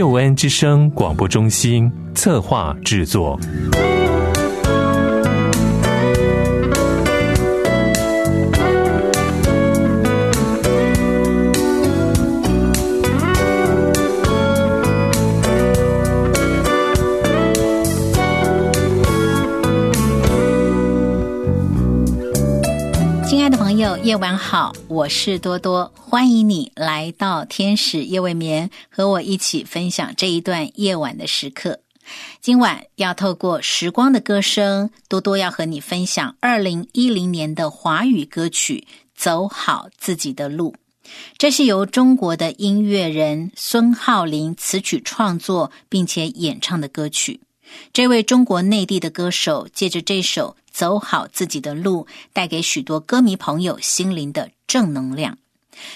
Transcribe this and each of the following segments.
救恩之声广播中心策划制作。夜晚好，我是多多，欢迎你来到天使夜未眠，和我一起分享这一段夜晚的时刻。今晚要透过时光的歌声，多多要和你分享二零一零年的华语歌曲《走好自己的路》。这是由中国的音乐人孙浩林词曲创作并且演唱的歌曲。这位中国内地的歌手借着这首《走好自己的路》，带给许多歌迷朋友心灵的正能量。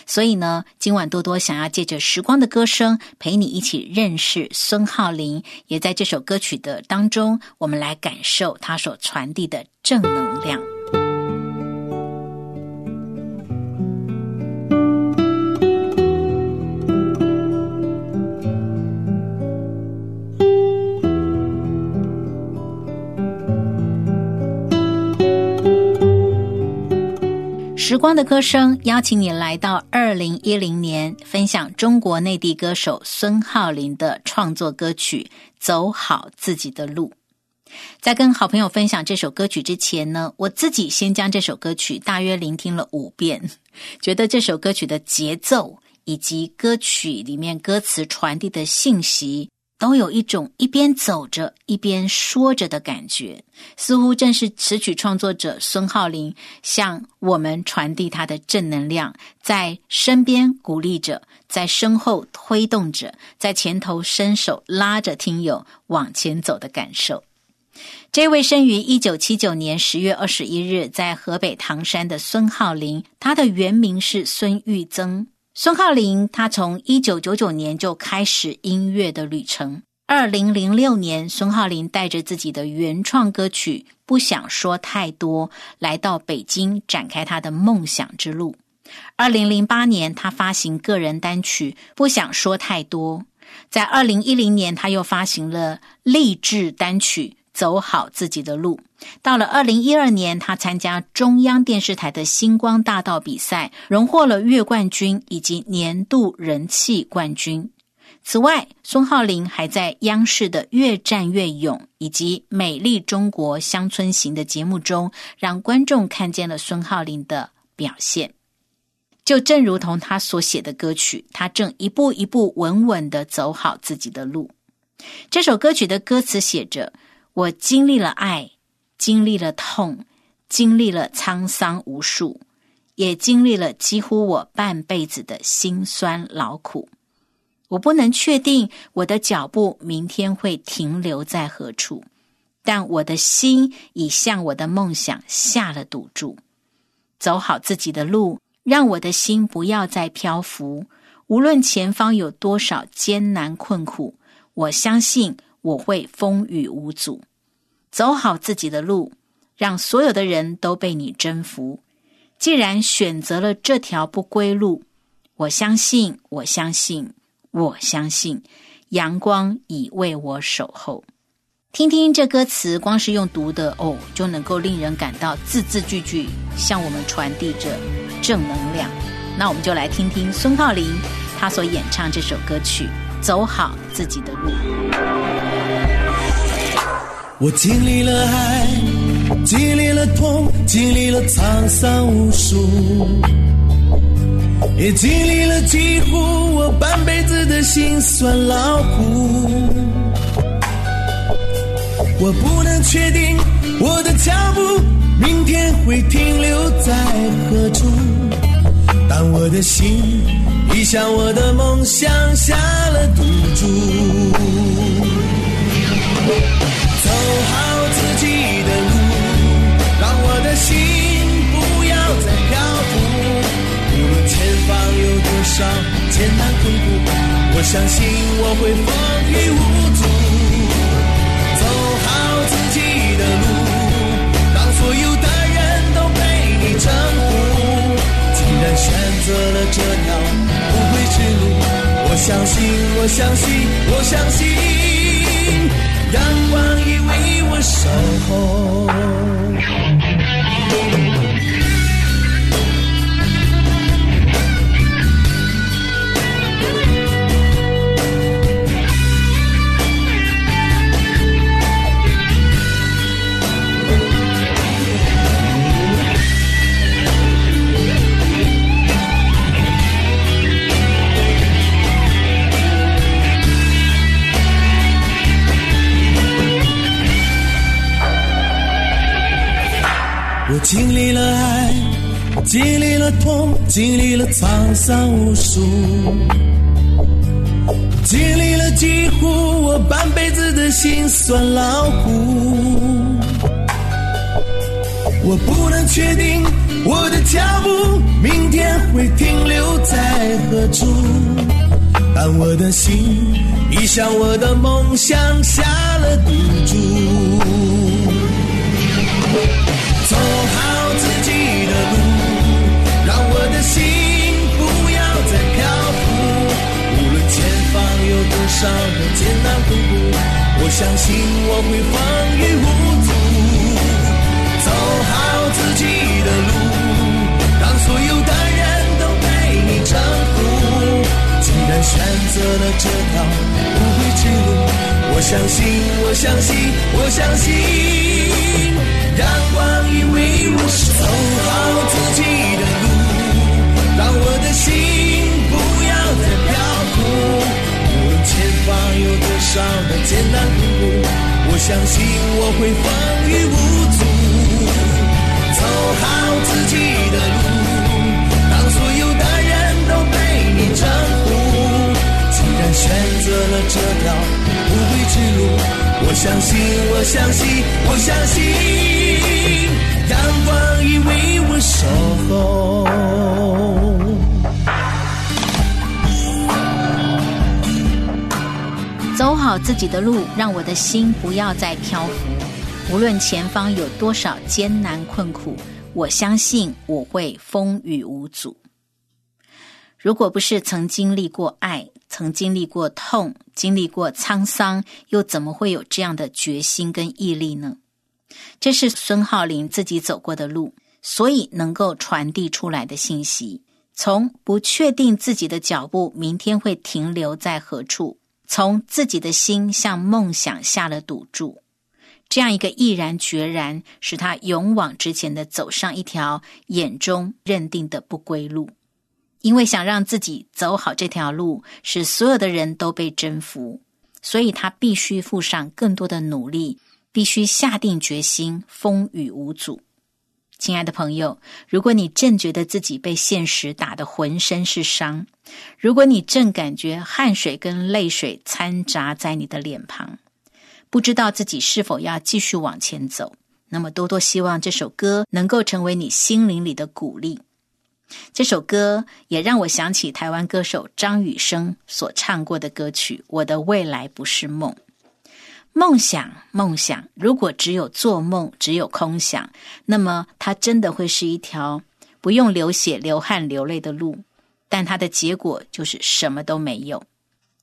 所以呢，今晚多多想要借着时光的歌声，陪你一起认识孙浩林，也在这首歌曲的当中，我们来感受他所传递的正能量。时光的歌声邀请你来到二零一零年，分享中国内地歌手孙浩林的创作歌曲《走好自己的路》。在跟好朋友分享这首歌曲之前呢，我自己先将这首歌曲大约聆听了五遍，觉得这首歌曲的节奏以及歌曲里面歌词传递的信息。都有一种一边走着一边说着的感觉，似乎正是词曲创作者孙浩林向我们传递他的正能量，在身边鼓励着，在身后推动着，在前头伸手拉着听友往前走的感受。这位生于一九七九年十月二十一日在河北唐山的孙浩林，他的原名是孙玉增。孙浩林，他从一九九九年就开始音乐的旅程。二零零六年，孙浩林带着自己的原创歌曲《不想说太多》来到北京，展开他的梦想之路。二零零八年，他发行个人单曲《不想说太多》。在二零一零年，他又发行了励志单曲。走好自己的路。到了二零一二年，他参加中央电视台的星光大道比赛，荣获了月冠军以及年度人气冠军。此外，孙浩林还在央视的《越战越勇》以及《美丽中国乡村行》的节目中，让观众看见了孙浩林的表现。就正如同他所写的歌曲，他正一步一步稳稳的走好自己的路。这首歌曲的歌词写着。我经历了爱，经历了痛，经历了沧桑无数，也经历了几乎我半辈子的辛酸劳苦。我不能确定我的脚步明天会停留在何处，但我的心已向我的梦想下了赌注。走好自己的路，让我的心不要再漂浮。无论前方有多少艰难困苦，我相信。我会风雨无阻，走好自己的路，让所有的人都被你征服。既然选择了这条不归路，我相信，我相信，我相信，阳光已为我守候。听听这歌词，光是用读的哦，就能够令人感到字字句句向我们传递着正能量。那我们就来听听孙浩林他所演唱这首歌曲。走好自己的路。我经历了爱，经历了痛，经历了沧桑无数，也经历了几乎我半辈子的辛酸劳苦。我不能确定我的脚步明天会停留在何处，但我的心。已向我的梦想下了赌注。走好自己的路，让我的心不要再漂浮。无论前方有多少艰难困苦，我相信我会风雨无阻。走好自己的路，当所有的人都被你征服。既然选择了这条不归之路，我相信，我相信，我相信。阳光已为我守候。痛，经历了沧桑无数，经历了几乎我半辈子的辛酸劳苦。我不能确定我的脚步明天会停留在何处，但我的心已向我的梦想下了赌注。走好自己的路，少的艰难困苦，我相信我会风雨无阻。走好自己的路，让所有的人都被你征服。既然选择了这条不归之路，我相信，我相信，我相信。阳光已为我守好自己的路，让我的心相信我会风雨无阻。走好自己的路，当所有的人都被你征服。既然选择了这条不归之路。我相信，我相信，我相信，好自己的路，让我的心不要再漂浮。无论前方有多少艰难困苦，我相信我会风雨无阻。如果不是曾经历过爱，曾经历过痛，经历过沧桑，又怎么会有这样的决心跟毅力呢？这是孙浩林自己走过的路，所以能够传递出来的信息。从不确定自己的脚步明天会停留在何处，从自己的心向梦想下了赌注，这样一个毅然决然，使他勇往直前的走上一条眼中认定的不归路。因为想让自己走好这条路，使所有的人都被征服，所以他必须付上更多的努力，必须下定决心，风雨无阻。亲爱的朋友，如果你正觉得自己被现实打得浑身是伤，如果你正感觉汗水跟泪水掺杂在你的脸庞，不知道自己是否要继续往前走，那么多多希望这首歌能够成为你心灵里的鼓励。这首歌也让我想起台湾歌手张雨生所唱过的歌曲《我的未来不是梦》。梦想，梦想，如果只有做梦，只有空想，那么它真的会是一条不用流血、流汗、流泪的路，但它的结果就是什么都没有。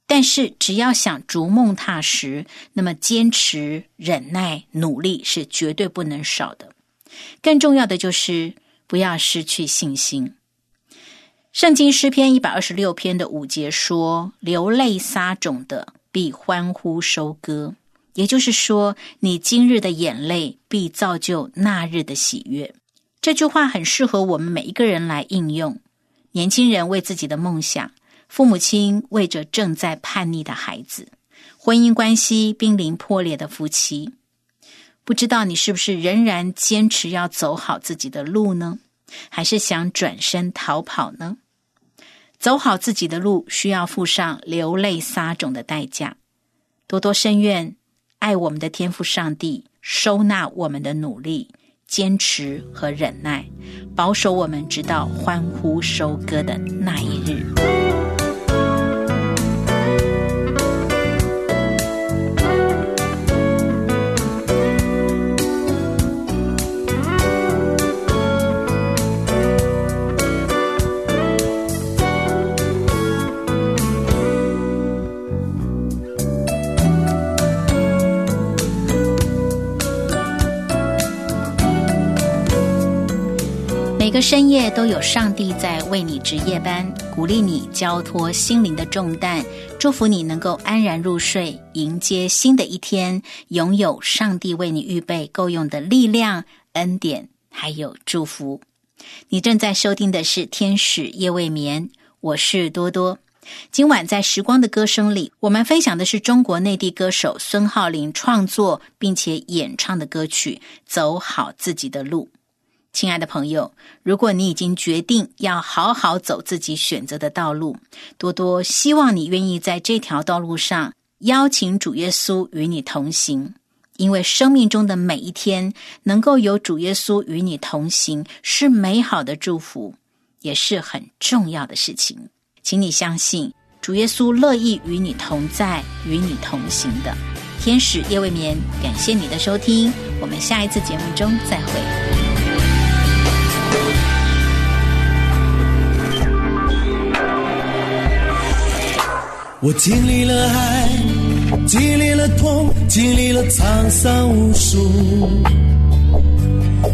但是，只要想逐梦踏实，那么坚持、忍耐、努力是绝对不能少的。更重要的就是不要失去信心。圣经诗篇一百二十六篇的五节说：“流泪撒种的必欢呼收割。”也就是说，你今日的眼泪必造就那日的喜悦。这句话很适合我们每一个人来应用。年轻人为自己的梦想，父母亲为着正在叛逆的孩子，婚姻关系濒临破裂的夫妻，不知道你是不是仍然坚持要走好自己的路呢？还是想转身逃跑呢？走好自己的路，需要付上流泪撒种的代价。多多深愿爱我们的天赋上帝收纳我们的努力、坚持和忍耐，保守我们直到欢呼收割的那一日。深夜都有上帝在为你值夜班，鼓励你交托心灵的重担，祝福你能够安然入睡，迎接新的一天，拥有上帝为你预备够用的力量、恩典，还有祝福。你正在收听的是《天使夜未眠》，我是多多。今晚在《时光的歌声》里，我们分享的是中国内地歌手孙浩林创作并且演唱的歌曲《走好自己的路》。亲爱的朋友，如果你已经决定要好好走自己选择的道路，多多希望你愿意在这条道路上邀请主耶稣与你同行，因为生命中的每一天能够有主耶稣与你同行，是美好的祝福，也是很重要的事情。请你相信，主耶稣乐意与你同在，与你同行的。天使夜未眠，感谢你的收听，我们下一次节目中再会。我经历了爱，经历了痛，经历了沧桑无数，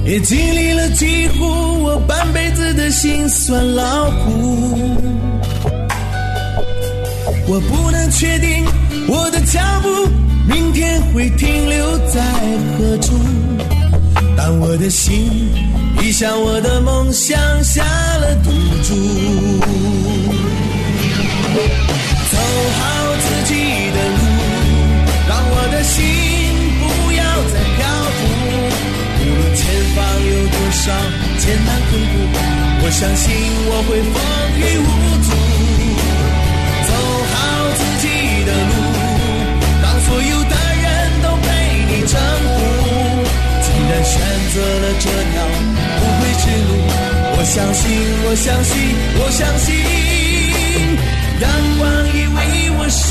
也经历了几乎我半辈子的辛酸劳苦。我不能确定我的脚步明天会停留在何处，但我的心已向我的梦想下了赌注。艰难困苦，我相信我会风雨无阻。走好自己的路，让所有的人都被你征服。既然选择了这条不归之路，我相信，我相信，我相信。阳光已为我守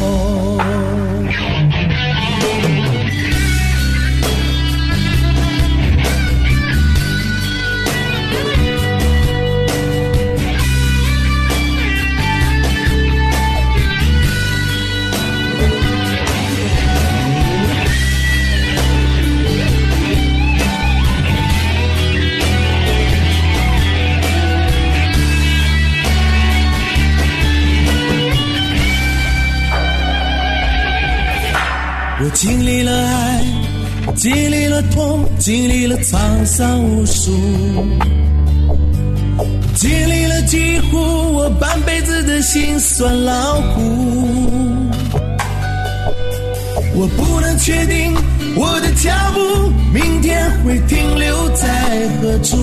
候。经历了痛，经历了沧桑无数，经历了几乎我半辈子的辛酸劳苦。我不能确定我的脚步明天会停留在何处，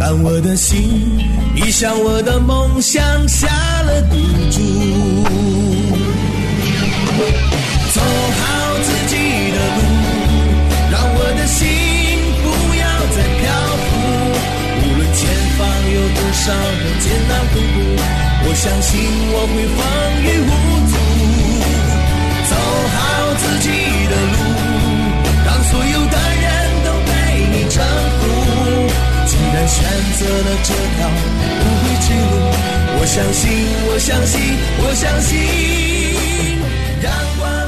但我的心已向我的梦想下了赌注。走好自己的路，有多少艰难困苦，我相信我会风雨无阻。走好自己的路，让所有的人都被你征服。既然选择了这条不归之路，我相信，我相信，我相信。阳光。